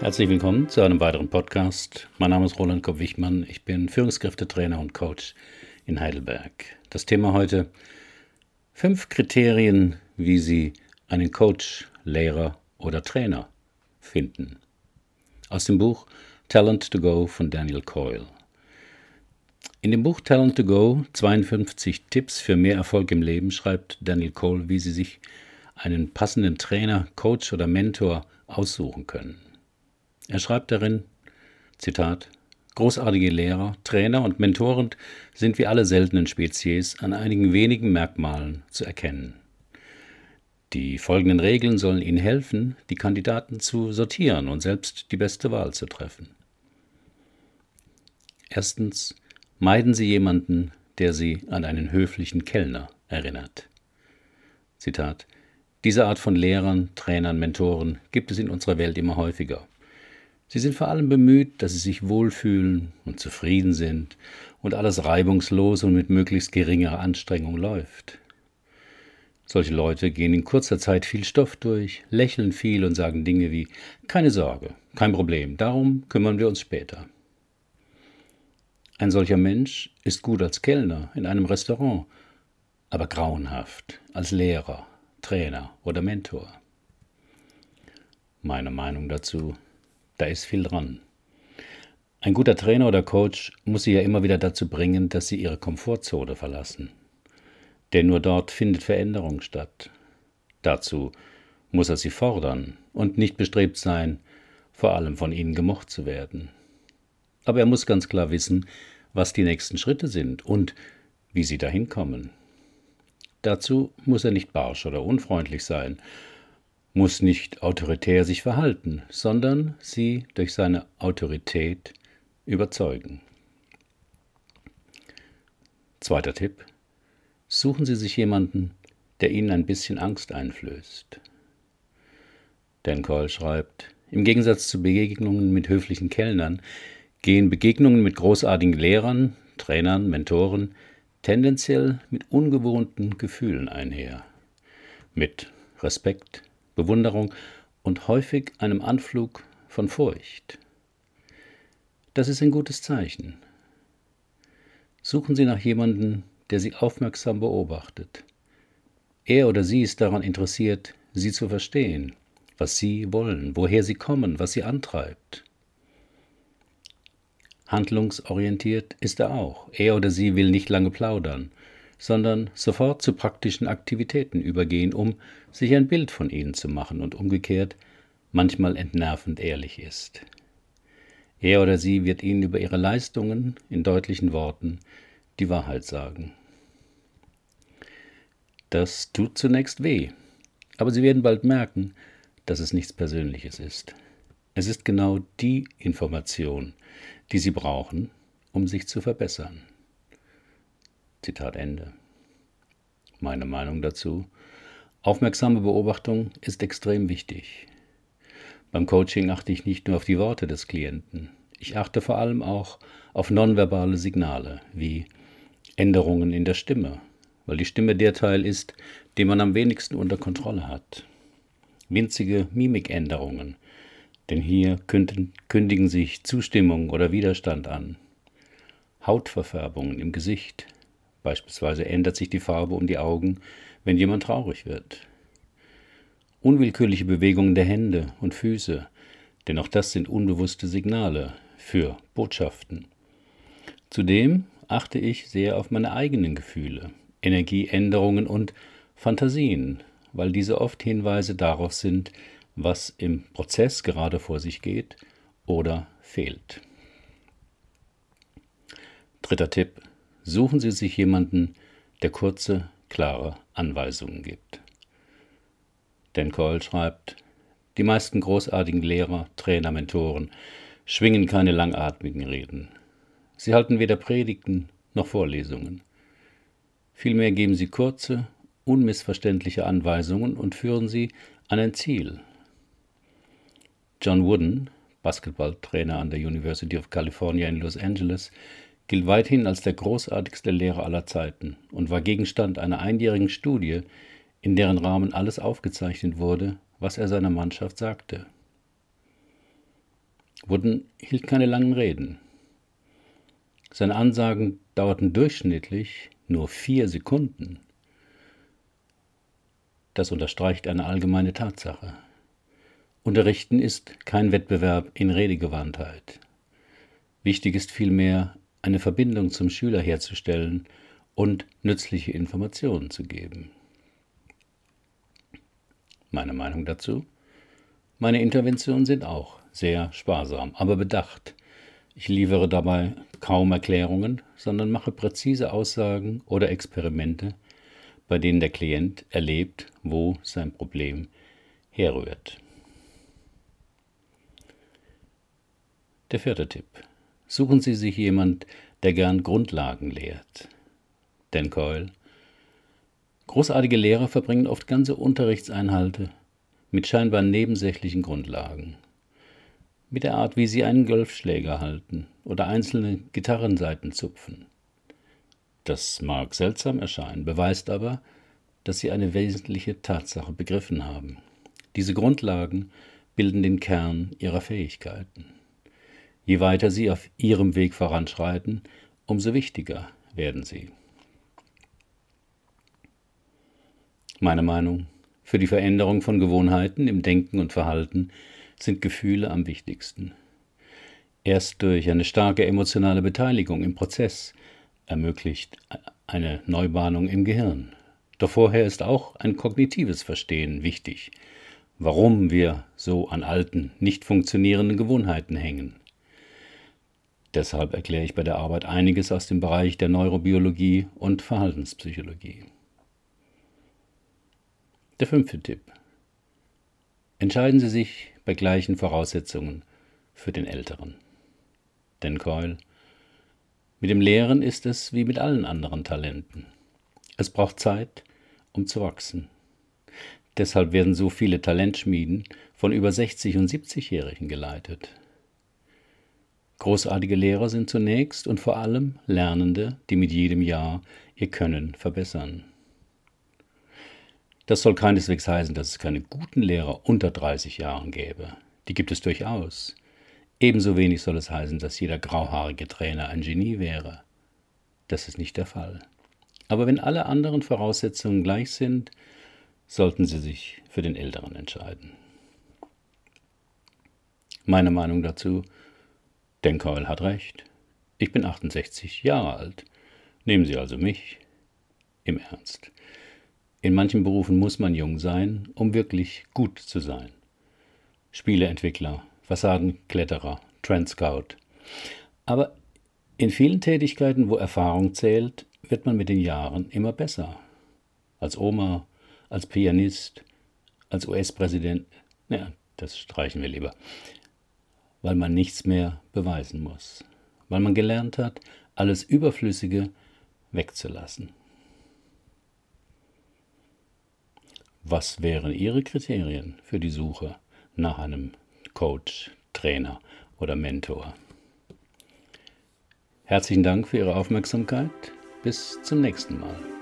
Herzlich willkommen zu einem weiteren Podcast. Mein Name ist Roland Kopp-Wichmann. Ich bin Führungskräftetrainer und Coach in Heidelberg. Das Thema heute: fünf Kriterien, wie Sie einen Coach, Lehrer oder Trainer finden. Aus dem Buch Talent to Go von Daniel Coyle. In dem Buch Talent to Go 52 Tipps für mehr Erfolg im Leben schreibt Daniel Cole, wie Sie sich einen passenden Trainer, Coach oder Mentor aussuchen können. Er schreibt darin, Zitat, Großartige Lehrer, Trainer und Mentoren sind wie alle seltenen Spezies an einigen wenigen Merkmalen zu erkennen. Die folgenden Regeln sollen Ihnen helfen, die Kandidaten zu sortieren und selbst die beste Wahl zu treffen. Erstens, meiden Sie jemanden, der Sie an einen höflichen Kellner erinnert. Zitat Diese Art von Lehrern, Trainern, Mentoren gibt es in unserer Welt immer häufiger. Sie sind vor allem bemüht, dass sie sich wohlfühlen und zufrieden sind und alles reibungslos und mit möglichst geringer Anstrengung läuft. Solche Leute gehen in kurzer Zeit viel Stoff durch, lächeln viel und sagen Dinge wie keine Sorge, kein Problem, darum kümmern wir uns später. Ein solcher Mensch ist gut als Kellner in einem Restaurant, aber grauenhaft als Lehrer, Trainer oder Mentor. Meine Meinung dazu da ist viel dran. Ein guter Trainer oder Coach muss sie ja immer wieder dazu bringen, dass sie ihre Komfortzone verlassen. Denn nur dort findet Veränderung statt. Dazu muss er sie fordern und nicht bestrebt sein, vor allem von ihnen gemocht zu werden. Aber er muss ganz klar wissen, was die nächsten Schritte sind und wie sie dahin kommen. Dazu muss er nicht barsch oder unfreundlich sein, muss nicht autoritär sich verhalten, sondern sie durch seine Autorität überzeugen. Zweiter Tipp. Suchen Sie sich jemanden, der Ihnen ein bisschen Angst einflößt. Dan Cole schreibt, im Gegensatz zu Begegnungen mit höflichen Kellnern gehen Begegnungen mit großartigen Lehrern, Trainern, Mentoren tendenziell mit ungewohnten Gefühlen einher. Mit Respekt, Bewunderung und häufig einem Anflug von Furcht. Das ist ein gutes Zeichen. Suchen Sie nach jemandem, der Sie aufmerksam beobachtet. Er oder sie ist daran interessiert, Sie zu verstehen, was Sie wollen, woher Sie kommen, was Sie antreibt. Handlungsorientiert ist er auch. Er oder sie will nicht lange plaudern, sondern sofort zu praktischen Aktivitäten übergehen, um sich ein Bild von ihnen zu machen und umgekehrt manchmal entnervend ehrlich ist. Er oder sie wird ihnen über ihre Leistungen in deutlichen Worten die Wahrheit sagen. Das tut zunächst weh, aber Sie werden bald merken, dass es nichts Persönliches ist. Es ist genau die Information, die Sie brauchen, um sich zu verbessern. Zitat Ende. Meine Meinung dazu. Aufmerksame Beobachtung ist extrem wichtig. Beim Coaching achte ich nicht nur auf die Worte des Klienten, ich achte vor allem auch auf nonverbale Signale wie Änderungen in der Stimme, weil die Stimme der Teil ist, den man am wenigsten unter Kontrolle hat. Winzige Mimikänderungen, denn hier kündigen sich Zustimmung oder Widerstand an. Hautverfärbungen im Gesicht, Beispielsweise ändert sich die Farbe um die Augen, wenn jemand traurig wird. Unwillkürliche Bewegungen der Hände und Füße, denn auch das sind unbewusste Signale für Botschaften. Zudem achte ich sehr auf meine eigenen Gefühle, Energieänderungen und Fantasien, weil diese oft Hinweise darauf sind, was im Prozess gerade vor sich geht oder fehlt. Dritter Tipp. Suchen Sie sich jemanden, der kurze, klare Anweisungen gibt. Dan Cole schreibt, die meisten großartigen Lehrer, Trainer, Mentoren schwingen keine langatmigen Reden. Sie halten weder Predigten noch Vorlesungen. Vielmehr geben sie kurze, unmissverständliche Anweisungen und führen sie an ein Ziel. John Wooden, Basketballtrainer an der University of California in Los Angeles, gilt weithin als der großartigste Lehrer aller Zeiten und war Gegenstand einer einjährigen Studie, in deren Rahmen alles aufgezeichnet wurde, was er seiner Mannschaft sagte. Wooden hielt keine langen Reden. Seine Ansagen dauerten durchschnittlich nur vier Sekunden. Das unterstreicht eine allgemeine Tatsache. Unterrichten ist kein Wettbewerb in Redegewandtheit. Wichtig ist vielmehr, eine Verbindung zum Schüler herzustellen und nützliche Informationen zu geben. Meine Meinung dazu? Meine Interventionen sind auch sehr sparsam, aber bedacht. Ich liefere dabei kaum Erklärungen, sondern mache präzise Aussagen oder Experimente, bei denen der Klient erlebt, wo sein Problem herrührt. Der vierte Tipp. Suchen Sie sich jemand, der gern Grundlagen lehrt. Dan Coyle. Großartige Lehrer verbringen oft ganze Unterrichtseinhalte mit scheinbar nebensächlichen Grundlagen. Mit der Art, wie sie einen Golfschläger halten oder einzelne Gitarrenseiten zupfen. Das mag seltsam erscheinen, beweist aber, dass sie eine wesentliche Tatsache begriffen haben. Diese Grundlagen bilden den Kern ihrer Fähigkeiten. Je weiter sie auf ihrem Weg voranschreiten, umso wichtiger werden sie. Meine Meinung, für die Veränderung von Gewohnheiten im Denken und Verhalten sind Gefühle am wichtigsten. Erst durch eine starke emotionale Beteiligung im Prozess ermöglicht eine Neubahnung im Gehirn. Doch vorher ist auch ein kognitives Verstehen wichtig, warum wir so an alten, nicht funktionierenden Gewohnheiten hängen. Deshalb erkläre ich bei der Arbeit einiges aus dem Bereich der Neurobiologie und Verhaltenspsychologie. Der fünfte Tipp. Entscheiden Sie sich bei gleichen Voraussetzungen für den Älteren. Denn Coyle, mit dem Lehren ist es wie mit allen anderen Talenten. Es braucht Zeit, um zu wachsen. Deshalb werden so viele Talentschmieden von über 60 und 70-Jährigen geleitet. Großartige Lehrer sind zunächst und vor allem Lernende, die mit jedem Jahr ihr Können verbessern. Das soll keineswegs heißen, dass es keine guten Lehrer unter 30 Jahren gäbe. Die gibt es durchaus. Ebenso wenig soll es heißen, dass jeder grauhaarige Trainer ein Genie wäre. Das ist nicht der Fall. Aber wenn alle anderen Voraussetzungen gleich sind, sollten Sie sich für den Älteren entscheiden. Meine Meinung dazu denn Keul hat recht. Ich bin 68 Jahre alt. Nehmen Sie also mich. Im Ernst. In manchen Berufen muss man jung sein, um wirklich gut zu sein. Spieleentwickler, Fassadenkletterer, Trendscout. Aber in vielen Tätigkeiten, wo Erfahrung zählt, wird man mit den Jahren immer besser. Als Oma, als Pianist, als US-Präsident. Ja, das streichen wir lieber weil man nichts mehr beweisen muss, weil man gelernt hat, alles Überflüssige wegzulassen. Was wären Ihre Kriterien für die Suche nach einem Coach, Trainer oder Mentor? Herzlichen Dank für Ihre Aufmerksamkeit. Bis zum nächsten Mal.